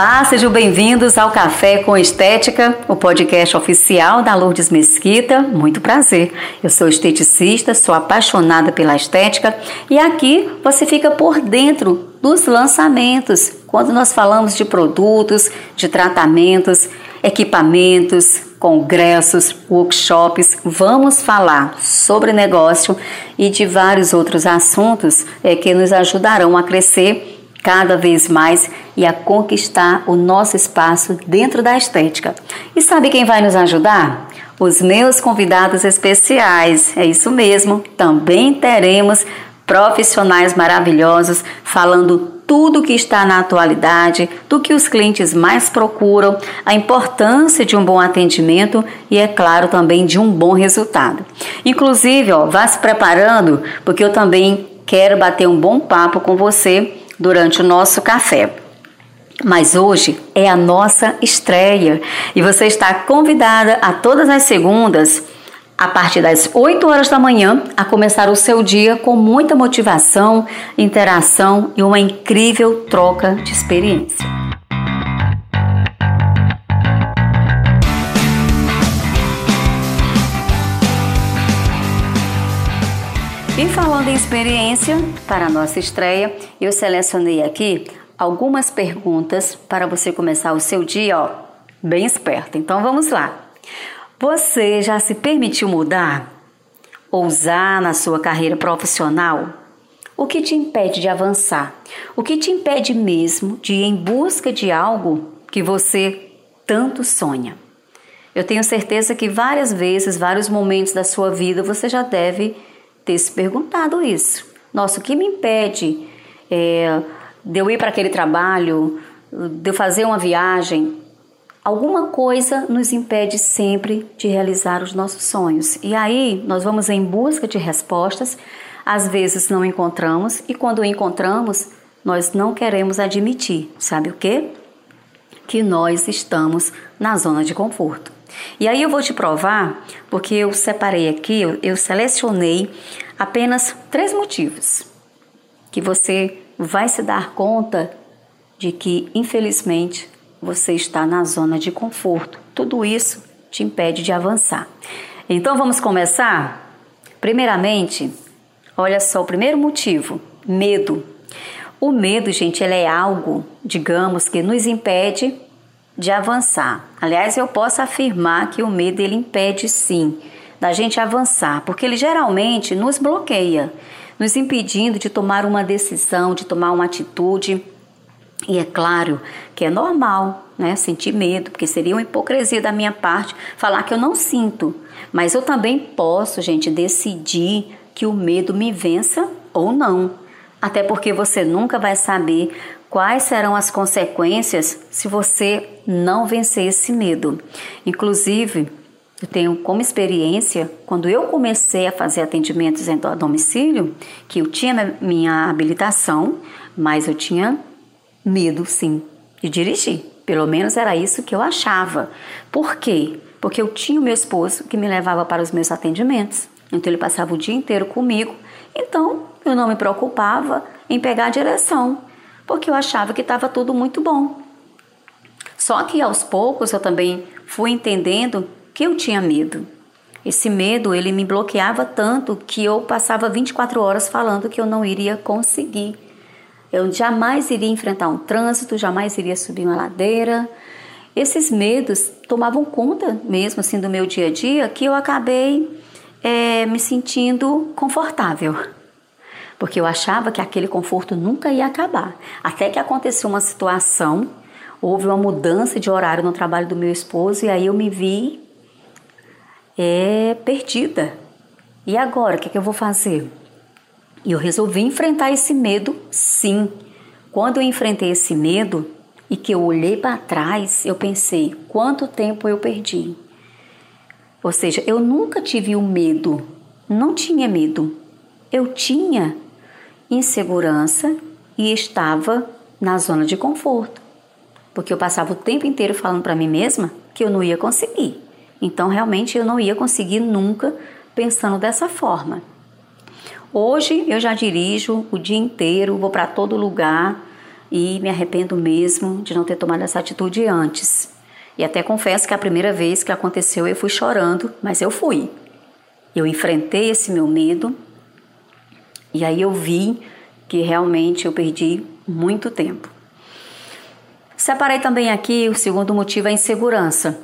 Olá, sejam bem-vindos ao Café com Estética, o podcast oficial da Lourdes Mesquita. Muito prazer. Eu sou esteticista, sou apaixonada pela estética e aqui você fica por dentro dos lançamentos, quando nós falamos de produtos, de tratamentos, equipamentos, congressos, workshops, vamos falar sobre negócio e de vários outros assuntos é, que nos ajudarão a crescer cada vez mais e a conquistar o nosso espaço dentro da estética. E sabe quem vai nos ajudar? Os meus convidados especiais. É isso mesmo, também teremos profissionais maravilhosos falando tudo que está na atualidade, do que os clientes mais procuram, a importância de um bom atendimento e, é claro, também de um bom resultado. Inclusive, ó, vá se preparando, porque eu também quero bater um bom papo com você durante o nosso café. Mas hoje é a nossa estreia e você está convidada a todas as segundas, a partir das 8 horas da manhã, a começar o seu dia com muita motivação, interação e uma incrível troca de experiência. E falando em experiência, para a nossa estreia, eu selecionei aqui algumas perguntas para você começar o seu dia, ó, bem esperto. Então vamos lá. Você já se permitiu mudar? Ousar na sua carreira profissional? O que te impede de avançar? O que te impede mesmo de ir em busca de algo que você tanto sonha? Eu tenho certeza que várias vezes, vários momentos da sua vida você já deve ter se perguntado isso. Nossa, o que me impede é, de eu ir para aquele trabalho, de eu fazer uma viagem? Alguma coisa nos impede sempre de realizar os nossos sonhos. E aí nós vamos em busca de respostas, às vezes não encontramos, e quando encontramos, nós não queremos admitir. Sabe o que? Que nós estamos na zona de conforto. E aí eu vou te provar, porque eu separei aqui, eu selecionei apenas três motivos que você vai se dar conta de que, infelizmente, você está na zona de conforto. Tudo isso te impede de avançar. Então vamos começar? Primeiramente, olha só o primeiro motivo: medo. O medo, gente, ele é algo, digamos, que nos impede de avançar. Aliás, eu posso afirmar que o medo ele impede sim da gente avançar, porque ele geralmente nos bloqueia, nos impedindo de tomar uma decisão, de tomar uma atitude. E é claro que é normal, né, sentir medo, porque seria uma hipocrisia da minha parte falar que eu não sinto. Mas eu também posso, gente, decidir que o medo me vença ou não. Até porque você nunca vai saber quais serão as consequências se você não vencer esse medo. Inclusive, eu tenho como experiência, quando eu comecei a fazer atendimentos em domicílio, que eu tinha minha habilitação, mas eu tinha medo, sim, de dirigir. Pelo menos era isso que eu achava. Por quê? Porque eu tinha o meu esposo que me levava para os meus atendimentos. Então ele passava o dia inteiro comigo. Então eu não me preocupava em pegar a direção porque eu achava que estava tudo muito bom. Só que aos poucos eu também fui entendendo que eu tinha medo. Esse medo, ele me bloqueava tanto que eu passava 24 horas falando que eu não iria conseguir. Eu jamais iria enfrentar um trânsito, jamais iria subir uma ladeira. Esses medos tomavam conta mesmo assim do meu dia a dia que eu acabei é, me sentindo confortável porque eu achava que aquele conforto nunca ia acabar. Até que aconteceu uma situação, houve uma mudança de horário no trabalho do meu esposo e aí eu me vi é, perdida. E agora, o que, é que eu vou fazer? E eu resolvi enfrentar esse medo, sim. Quando eu enfrentei esse medo e que eu olhei para trás, eu pensei: quanto tempo eu perdi? Ou seja, eu nunca tive o medo, não tinha medo. Eu tinha insegurança e estava na zona de conforto, porque eu passava o tempo inteiro falando para mim mesma que eu não ia conseguir. Então, realmente, eu não ia conseguir nunca pensando dessa forma. Hoje eu já dirijo o dia inteiro, vou para todo lugar e me arrependo mesmo de não ter tomado essa atitude antes. E até confesso que a primeira vez que aconteceu eu fui chorando, mas eu fui. Eu enfrentei esse meu medo e aí eu vi que realmente eu perdi muito tempo. Separei também aqui o segundo motivo a insegurança.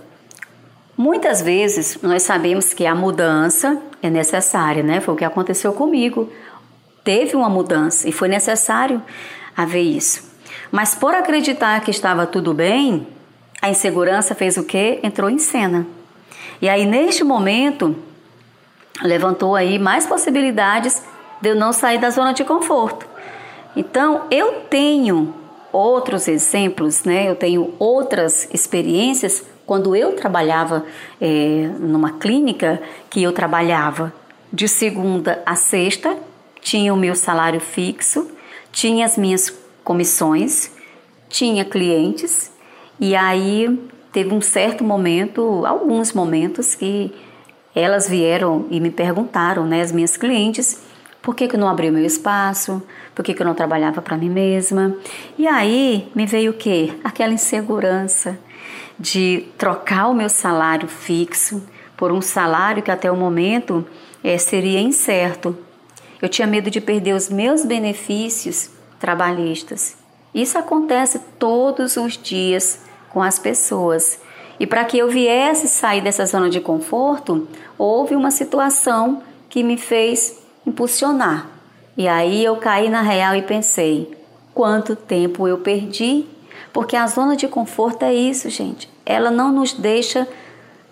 Muitas vezes nós sabemos que a mudança é necessária, né? Foi o que aconteceu comigo. Teve uma mudança e foi necessário haver isso. Mas por acreditar que estava tudo bem, a insegurança fez o quê? Entrou em cena. E aí neste momento levantou aí mais possibilidades de eu não sair da zona de conforto. Então, eu tenho outros exemplos, né? Eu tenho outras experiências quando eu trabalhava é, numa clínica que eu trabalhava de segunda a sexta, tinha o meu salário fixo, tinha as minhas comissões, tinha clientes e aí teve um certo momento, alguns momentos que elas vieram e me perguntaram, né, as minhas clientes, por que, que eu não abri o meu espaço? Por que, que eu não trabalhava para mim mesma? E aí me veio o quê? Aquela insegurança de trocar o meu salário fixo por um salário que até o momento é, seria incerto. Eu tinha medo de perder os meus benefícios trabalhistas. Isso acontece todos os dias com as pessoas. E para que eu viesse sair dessa zona de conforto, houve uma situação que me fez impulsionar. E aí eu caí na real e pensei: quanto tempo eu perdi? Porque a zona de conforto é isso, gente. Ela não nos deixa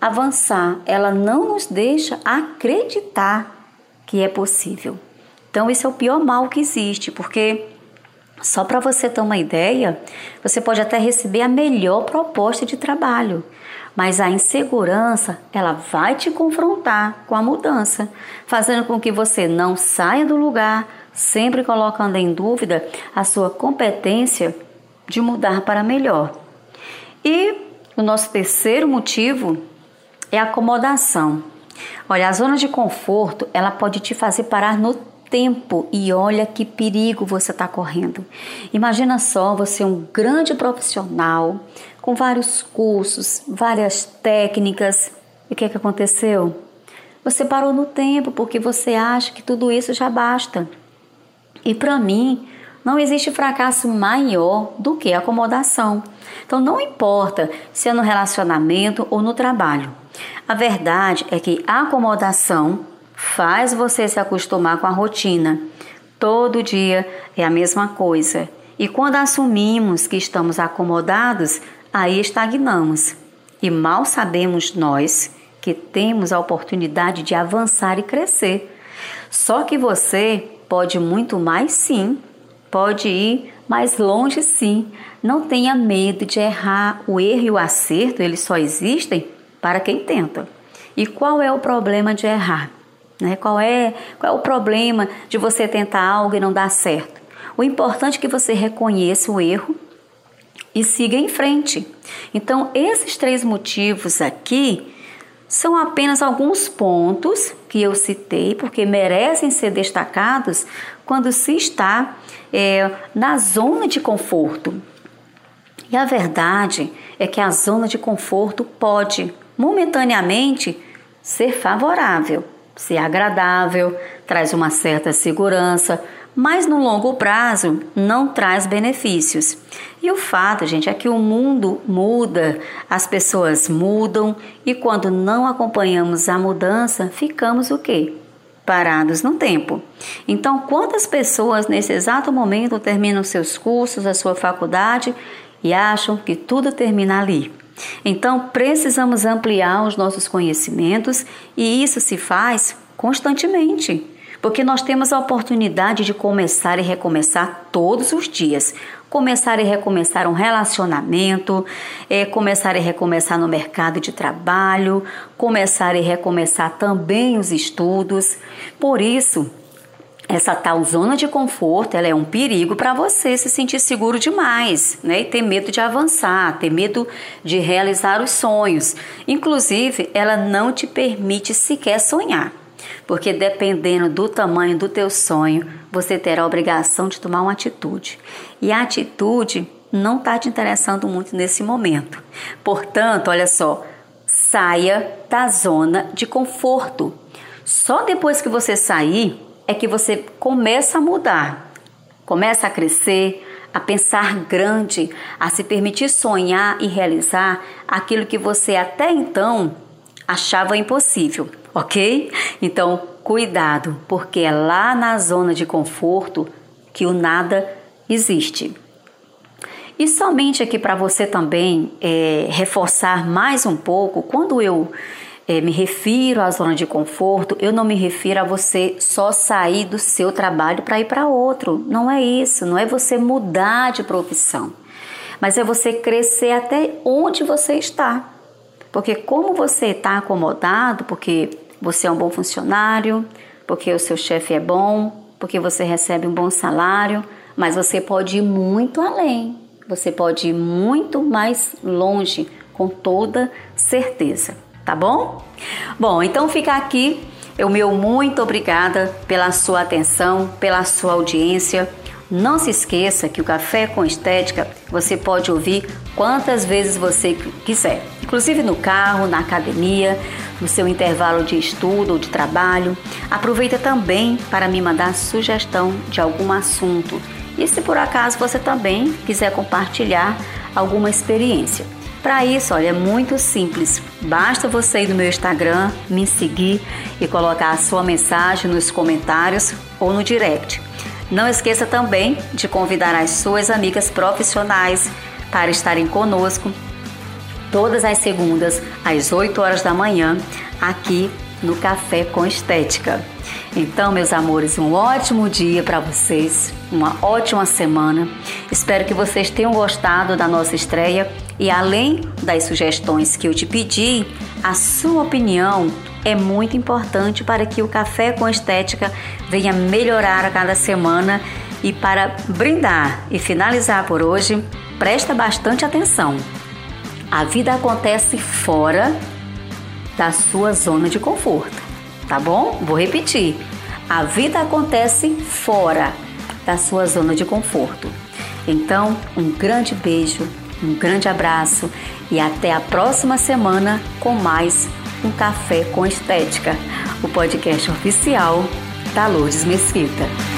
avançar, ela não nos deixa acreditar que é possível. Então, esse é o pior mal que existe, porque só para você ter uma ideia, você pode até receber a melhor proposta de trabalho, mas a insegurança, ela vai te confrontar com a mudança, fazendo com que você não saia do lugar, sempre colocando em dúvida a sua competência de mudar para melhor. E o nosso terceiro motivo é acomodação. Olha, a zona de conforto, ela pode te fazer parar no tempo e olha que perigo você está correndo. Imagina só você é um grande profissional com vários cursos, várias técnicas. E o que, é que aconteceu? Você parou no tempo porque você acha que tudo isso já basta. E para mim, não existe fracasso maior do que acomodação. Então, não importa se é no relacionamento ou no trabalho. A verdade é que a acomodação faz você se acostumar com a rotina. Todo dia é a mesma coisa. E quando assumimos que estamos acomodados, aí estagnamos. E mal sabemos nós que temos a oportunidade de avançar e crescer. Só que você pode muito mais sim, pode ir mais longe sim. Não tenha medo de errar. O erro e o acerto, eles só existem para quem tenta. E qual é o problema de errar? Né? Qual, é, qual é o problema de você tentar algo e não dar certo? O importante é que você reconheça o erro e siga em frente. Então, esses três motivos aqui são apenas alguns pontos que eu citei, porque merecem ser destacados quando se está é, na zona de conforto. E a verdade é que a zona de conforto pode, momentaneamente, ser favorável ser agradável, traz uma certa segurança, mas no longo prazo não traz benefícios. E o fato, gente, é que o mundo muda, as pessoas mudam e quando não acompanhamos a mudança, ficamos o quê? Parados no tempo. Então, quantas pessoas nesse exato momento terminam seus cursos, a sua faculdade e acham que tudo termina ali? Então, precisamos ampliar os nossos conhecimentos e isso se faz constantemente, porque nós temos a oportunidade de começar e recomeçar todos os dias. Começar e recomeçar um relacionamento, é, começar e recomeçar no mercado de trabalho, começar e recomeçar também os estudos. Por isso, essa tal zona de conforto, ela é um perigo para você se sentir seguro demais, né? E ter medo de avançar, ter medo de realizar os sonhos. Inclusive, ela não te permite sequer sonhar. Porque dependendo do tamanho do teu sonho, você terá a obrigação de tomar uma atitude. E a atitude não está te interessando muito nesse momento. Portanto, olha só, saia da zona de conforto. Só depois que você sair é que você começa a mudar, começa a crescer, a pensar grande, a se permitir sonhar e realizar aquilo que você até então achava impossível, ok? Então, cuidado, porque é lá na zona de conforto que o nada existe. E somente aqui para você também é, reforçar mais um pouco, quando eu é, me refiro à zona de conforto, eu não me refiro a você só sair do seu trabalho para ir para outro. Não é isso, não é você mudar de profissão, mas é você crescer até onde você está. Porque como você está acomodado, porque você é um bom funcionário, porque o seu chefe é bom, porque você recebe um bom salário, mas você pode ir muito além. Você pode ir muito mais longe, com toda certeza, tá bom? Bom, então fica aqui o meu muito obrigada pela sua atenção, pela sua audiência. Não se esqueça que o Café com Estética você pode ouvir quantas vezes você quiser, inclusive no carro, na academia, no seu intervalo de estudo ou de trabalho. Aproveita também para me mandar sugestão de algum assunto e se por acaso você também quiser compartilhar alguma experiência. Para isso, olha, é muito simples. Basta você ir no meu Instagram, me seguir e colocar a sua mensagem nos comentários ou no direct. Não esqueça também de convidar as suas amigas profissionais para estarem conosco todas as segundas às 8 horas da manhã aqui no Café com Estética. Então, meus amores, um ótimo dia para vocês, uma ótima semana. Espero que vocês tenham gostado da nossa estreia e além das sugestões que eu te pedi, a sua opinião é muito importante para que o Café com Estética venha melhorar a cada semana e para brindar e finalizar por hoje, presta bastante atenção. A vida acontece fora da sua zona de conforto tá bom? Vou repetir. A vida acontece fora da sua zona de conforto. Então, um grande beijo, um grande abraço e até a próxima semana com mais um Café com Estética, o podcast oficial da Lourdes Mesquita.